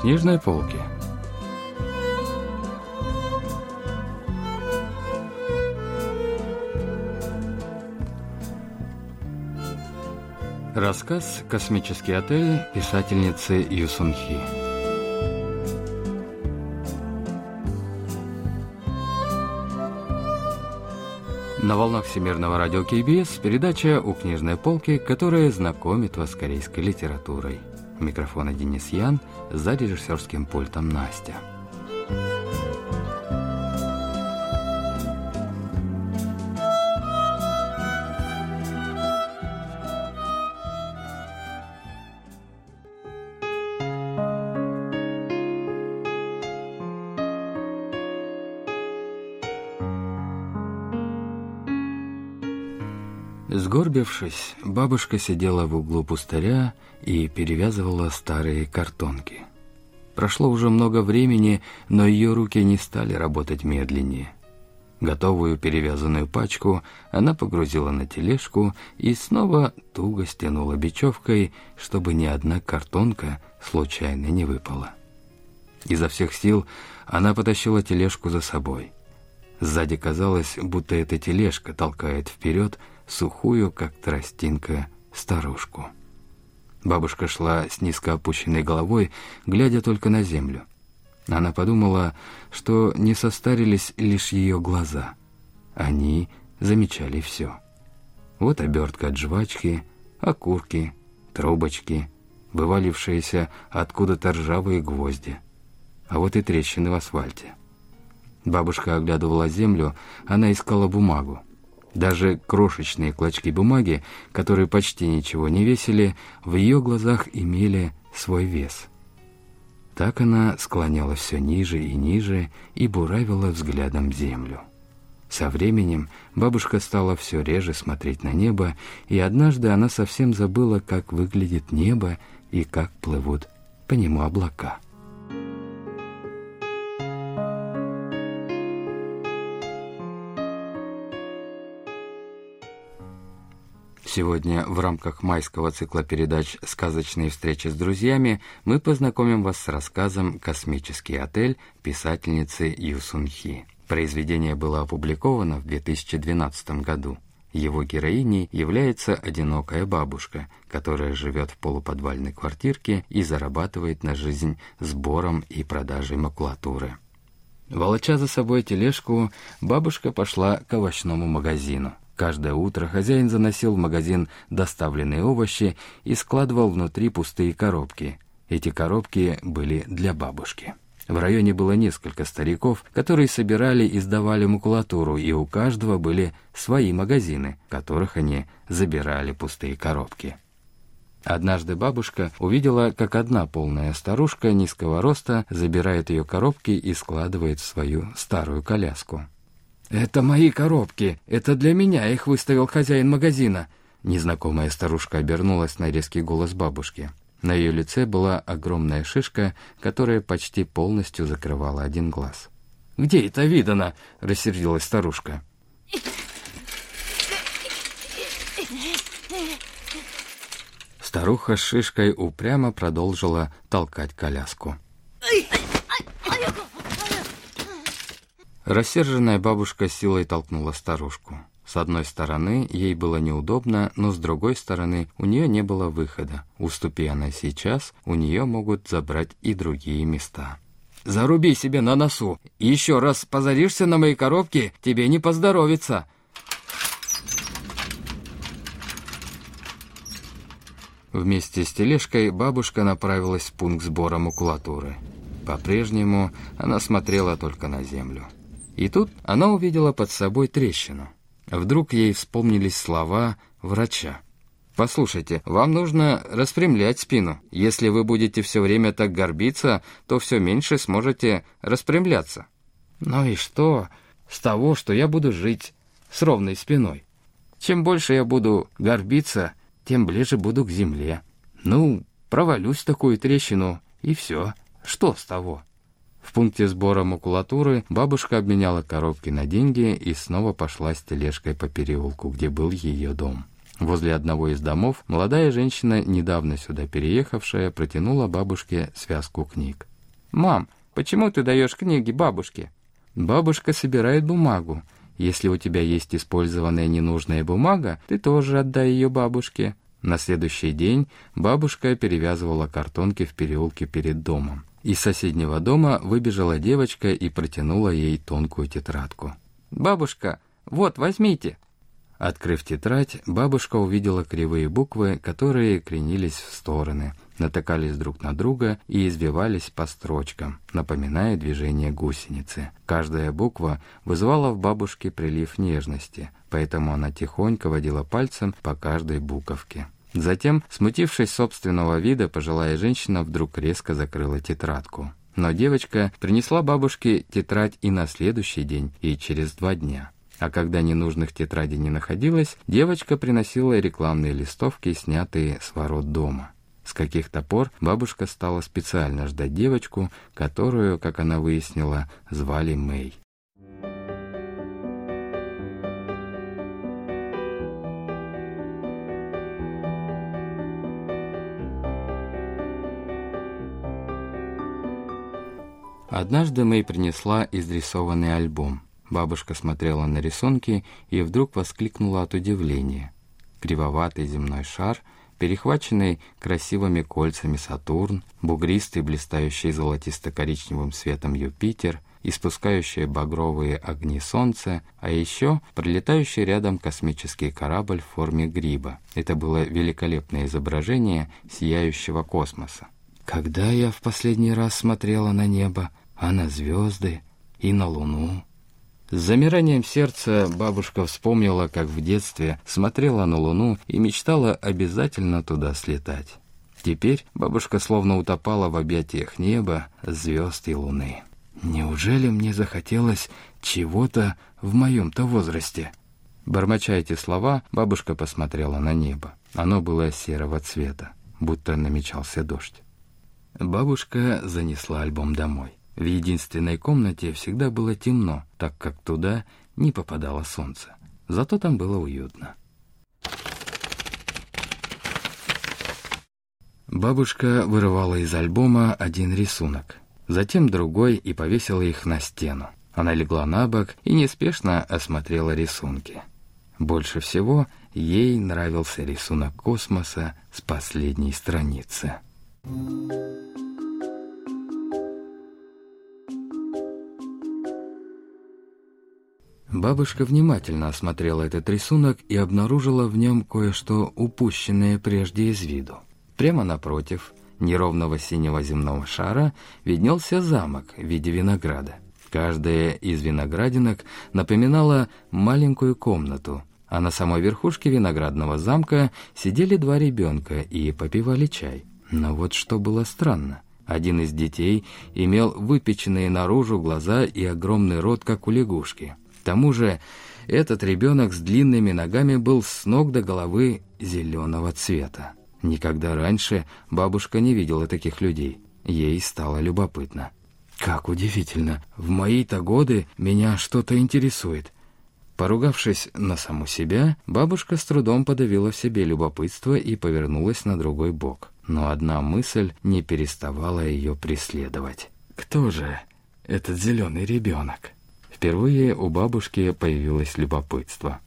книжной полки. Рассказ «Космический отель» писательницы Юсунхи. На волнах Всемирного радио КБС передача «У книжной полки», которая знакомит вас с корейской литературой. У микрофона Денис Ян, за режиссерским пультом Настя. Сгорбившись, бабушка сидела в углу пустыря и перевязывала старые картонки. Прошло уже много времени, но ее руки не стали работать медленнее. Готовую перевязанную пачку она погрузила на тележку и снова туго стянула бечевкой, чтобы ни одна картонка случайно не выпала. Изо всех сил она потащила тележку за собой. Сзади казалось, будто эта тележка толкает вперед сухую, как тростинка, старушку. Бабушка шла с низко опущенной головой, глядя только на землю. Она подумала, что не состарились лишь ее глаза. Они замечали все. Вот обертка от жвачки, окурки, трубочки, вывалившиеся откуда-то ржавые гвозди. А вот и трещины в асфальте. Бабушка оглядывала землю, она искала бумагу. Даже крошечные клочки бумаги, которые почти ничего не весили, в ее глазах имели свой вес. Так она склоняла все ниже и ниже и буравила взглядом землю. Со временем бабушка стала все реже смотреть на небо, и однажды она совсем забыла, как выглядит небо и как плывут по нему облака. Сегодня в рамках майского цикла передач «Сказочные встречи с друзьями» мы познакомим вас с рассказом «Космический отель» писательницы Юсунхи. Произведение было опубликовано в 2012 году. Его героиней является одинокая бабушка, которая живет в полуподвальной квартирке и зарабатывает на жизнь сбором и продажей макулатуры. Волоча за собой тележку, бабушка пошла к овощному магазину – Каждое утро хозяин заносил в магазин доставленные овощи и складывал внутри пустые коробки. Эти коробки были для бабушки. В районе было несколько стариков, которые собирали и сдавали макулатуру, и у каждого были свои магазины, в которых они забирали пустые коробки. Однажды бабушка увидела, как одна полная старушка низкого роста забирает ее коробки и складывает в свою старую коляску. «Это мои коробки. Это для меня их выставил хозяин магазина». Незнакомая старушка обернулась на резкий голос бабушки. На ее лице была огромная шишка, которая почти полностью закрывала один глаз. «Где это видано?» — рассердилась старушка. Старуха с шишкой упрямо продолжила толкать коляску. Рассерженная бабушка силой толкнула старушку. С одной стороны, ей было неудобно, но с другой стороны, у нее не было выхода. Уступи она сейчас, у нее могут забрать и другие места. «Заруби себе на носу! Еще раз позаришься на мои коробки, тебе не поздоровится!» Вместе с тележкой бабушка направилась в пункт сбора макулатуры. По-прежнему она смотрела только на землю. И тут она увидела под собой трещину. Вдруг ей вспомнились слова врача. «Послушайте, вам нужно распрямлять спину. Если вы будете все время так горбиться, то все меньше сможете распрямляться». «Ну и что с того, что я буду жить с ровной спиной? Чем больше я буду горбиться, тем ближе буду к земле. Ну, провалюсь в такую трещину, и все. Что с того?» В пункте сбора макулатуры бабушка обменяла коробки на деньги и снова пошла с тележкой по переулку, где был ее дом. Возле одного из домов молодая женщина, недавно сюда переехавшая, протянула бабушке связку книг. «Мам, почему ты даешь книги бабушке?» «Бабушка собирает бумагу. Если у тебя есть использованная ненужная бумага, ты тоже отдай ее бабушке». На следующий день бабушка перевязывала картонки в переулке перед домом. Из соседнего дома выбежала девочка и протянула ей тонкую тетрадку. «Бабушка, вот, возьмите!» Открыв тетрадь, бабушка увидела кривые буквы, которые кренились в стороны, натыкались друг на друга и избивались по строчкам, напоминая движение гусеницы. Каждая буква вызывала в бабушке прилив нежности, поэтому она тихонько водила пальцем по каждой буковке. Затем, смутившись собственного вида, пожилая женщина вдруг резко закрыла тетрадку. Но девочка принесла бабушке тетрадь и на следующий день, и через два дня. А когда ненужных тетрадей не находилось, девочка приносила рекламные листовки, снятые с ворот дома. С каких-то пор бабушка стала специально ждать девочку, которую, как она выяснила, звали Мэй. Однажды Мэй принесла изрисованный альбом. Бабушка смотрела на рисунки и вдруг воскликнула от удивления. Кривоватый земной шар, перехваченный красивыми кольцами Сатурн, бугристый, блистающий золотисто-коричневым светом Юпитер, испускающий багровые огни Солнца, а еще пролетающий рядом космический корабль в форме гриба. Это было великолепное изображение сияющего космоса. Когда я в последний раз смотрела на небо, а на звезды и на Луну, с замиранием сердца бабушка вспомнила, как в детстве смотрела на Луну и мечтала обязательно туда слетать. Теперь бабушка словно утопала в объятиях неба, звезд и Луны. «Неужели мне захотелось чего-то в моем-то возрасте?» Бормоча эти слова, бабушка посмотрела на небо. Оно было серого цвета, будто намечался дождь. Бабушка занесла альбом домой. В единственной комнате всегда было темно, так как туда не попадало солнце. Зато там было уютно. Бабушка вырывала из альбома один рисунок, затем другой и повесила их на стену. Она легла на бок и неспешно осмотрела рисунки. Больше всего ей нравился рисунок космоса с последней страницы. Бабушка внимательно осмотрела этот рисунок и обнаружила в нем кое-что упущенное прежде из виду. Прямо напротив неровного синего земного шара виднелся замок в виде винограда. Каждая из виноградинок напоминала маленькую комнату, а на самой верхушке виноградного замка сидели два ребенка и попивали чай. Но вот что было странно. Один из детей имел выпеченные наружу глаза и огромный рот, как у лягушки тому же этот ребенок с длинными ногами был с ног до головы зеленого цвета. Никогда раньше бабушка не видела таких людей. Ей стало любопытно. «Как удивительно! В мои-то годы меня что-то интересует». Поругавшись на саму себя, бабушка с трудом подавила в себе любопытство и повернулась на другой бок. Но одна мысль не переставала ее преследовать. «Кто же этот зеленый ребенок?» Впервые у бабушки появилось любопытство.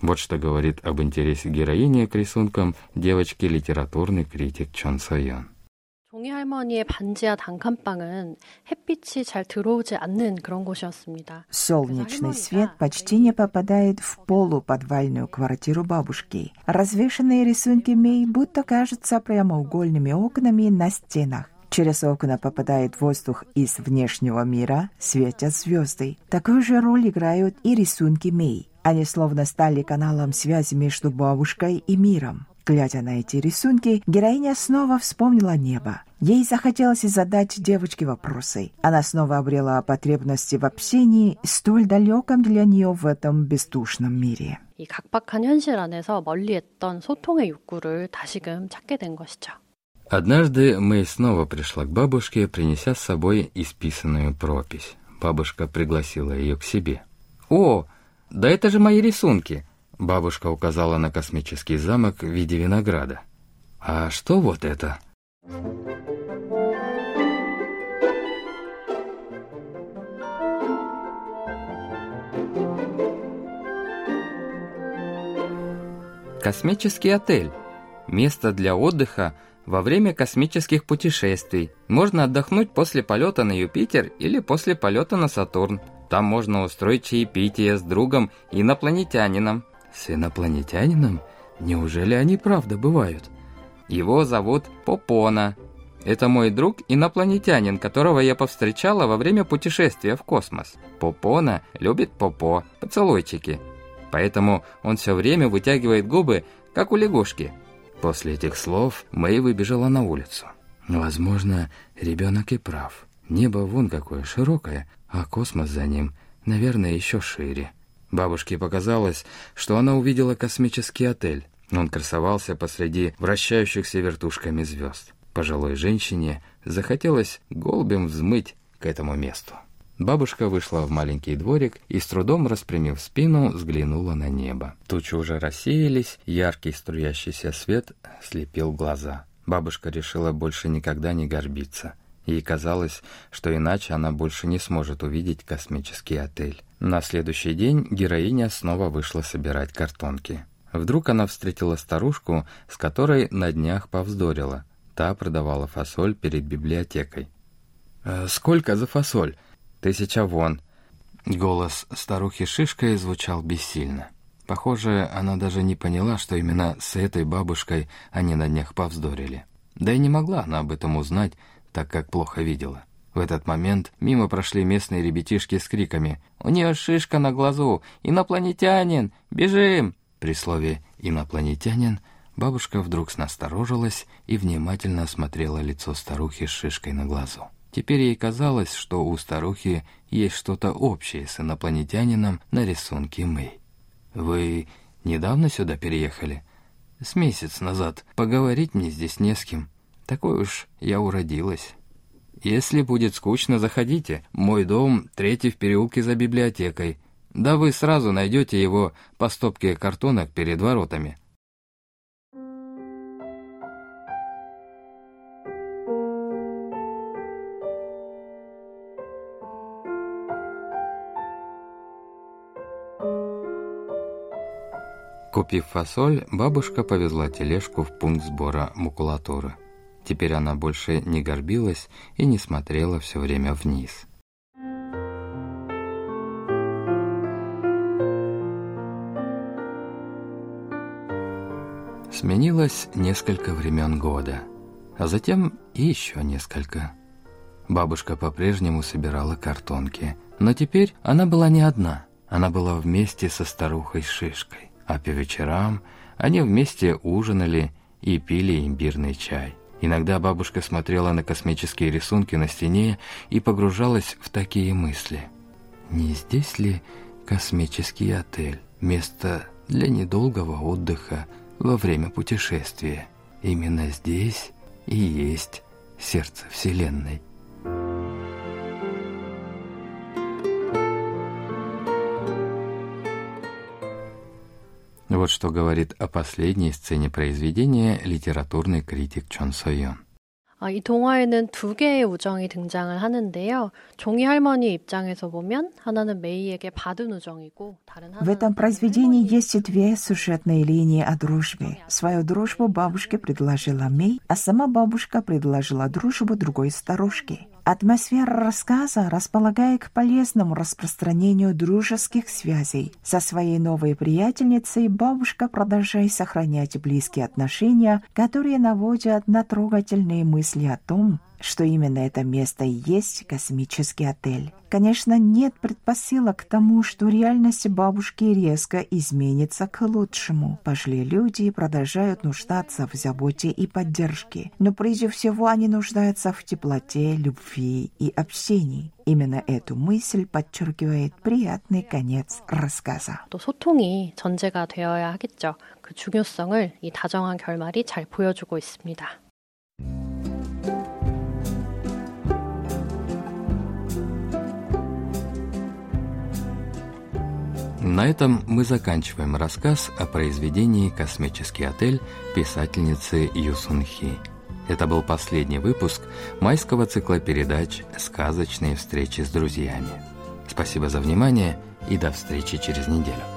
Вот что говорит об интересе героини к рисункам девочки литературный критик Чон Сойон. 종이 할머니의 반지하 단칸방은 햇빛이 잘 들어오지 않는 그런 곳이었습니다. Солнечный свет почти не попадает в полуподвальную квартиру бабушки. Развешенные рисунки Мей будто кажутся прямоугольными окнами на стенах. Через окна попадает воздух из внешнего мира, светят звезды. Такую же роль играют и рисунки Мей. Они словно стали каналом связи между бабушкой и миром. Глядя на эти рисунки, героиня снова вспомнила небо. Ей захотелось задать девочке вопросы. Она снова обрела потребности в общении, столь далеком для нее в этом бездушном мире. 이 각박한 현실 안에서 멀리했던 소통의 욕구를 다시금 찾게 된 것이죠. Однажды Мэй снова пришла к бабушке, принеся с собой исписанную пропись. Бабушка пригласила ее к себе. «О, да это же мои рисунки! Бабушка указала на космический замок в виде винограда. «А что вот это?» Космический отель. Место для отдыха во время космических путешествий. Можно отдохнуть после полета на Юпитер или после полета на Сатурн. Там можно устроить чаепитие с другом инопланетянином. С инопланетянином? Неужели они правда бывают? Его зовут Попона. Это мой друг инопланетянин, которого я повстречала во время путешествия в космос. Попона любит попо, поцелуйчики. Поэтому он все время вытягивает губы, как у лягушки. После этих слов Мэй выбежала на улицу. Возможно, ребенок и прав. Небо вон какое широкое, а космос за ним, наверное, еще шире. Бабушке показалось, что она увидела космический отель. Он красовался посреди вращающихся вертушками звезд. Пожилой женщине захотелось голубем взмыть к этому месту. Бабушка вышла в маленький дворик и, с трудом распрямив спину, взглянула на небо. Тучи уже рассеялись, яркий струящийся свет слепил глаза. Бабушка решила больше никогда не горбиться. Ей казалось, что иначе она больше не сможет увидеть космический отель. На следующий день героиня снова вышла собирать картонки. Вдруг она встретила старушку, с которой на днях повздорила. Та продавала фасоль перед библиотекой. «Э, «Сколько за фасоль?» «Тысяча вон». Голос старухи Шишкой звучал бессильно. Похоже, она даже не поняла, что именно с этой бабушкой они на днях повздорили. Да и не могла она об этом узнать, так как плохо видела. В этот момент мимо прошли местные ребятишки с криками «У нее шишка на глазу! Инопланетянин! Бежим!» При слове «инопланетянин» бабушка вдруг снасторожилась и внимательно осмотрела лицо старухи с шишкой на глазу. Теперь ей казалось, что у старухи есть что-то общее с инопланетянином на рисунке Мэй. «Вы недавно сюда переехали?» «С месяц назад. Поговорить мне здесь не с кем. Такой уж я уродилась. Если будет скучно, заходите. Мой дом третий в переулке за библиотекой. Да вы сразу найдете его по стопке картонок перед воротами. Купив фасоль, бабушка повезла тележку в пункт сбора макулатуры. Теперь она больше не горбилась и не смотрела все время вниз. Сменилось несколько времен года, а затем и еще несколько. Бабушка по-прежнему собирала картонки, но теперь она была не одна. Она была вместе со старухой Шишкой, а по вечерам они вместе ужинали и пили имбирный чай. Иногда бабушка смотрела на космические рисунки на стене и погружалась в такие мысли. Не здесь ли космический отель? Место для недолгого отдыха во время путешествия. Именно здесь и есть сердце Вселенной. Вот что говорит о последней сцене произведения литературный критик Чон Сойон. 아, 이 동화에는 두 개의 우정이 등장을 하는데요. 종이 할머니 입장에서 보면 하나는 메이에게 받은 우정이고 다른 하나는 В этом произведении есть две сюжетные линии о дружбе. Свою дружбу бабушке предложила Мэй, а сама бабушка предложила дружбу другой старушке. Атмосфера рассказа располагает к полезному распространению дружеских связей. Со своей новой приятельницей бабушка продолжает сохранять близкие отношения, которые наводят на трогательные мысли о том, что именно это место и есть космический отель. Конечно, нет предпосылок к тому, что реальность бабушки резко изменится к лучшему. Пошли люди продолжают нуждаться в заботе и поддержке. Но прежде всего они нуждаются в теплоте, любви и общении. Именно эту мысль подчеркивает приятный конец рассказа. 또 소통이 전제가 되어야 하겠죠. 그 중요성을 이 다정한 결말이 잘 보여주고 있습니다. На этом мы заканчиваем рассказ о произведении «Космический отель» писательницы Юсун Хи. Это был последний выпуск майского цикла передач «Сказочные встречи с друзьями». Спасибо за внимание и до встречи через неделю.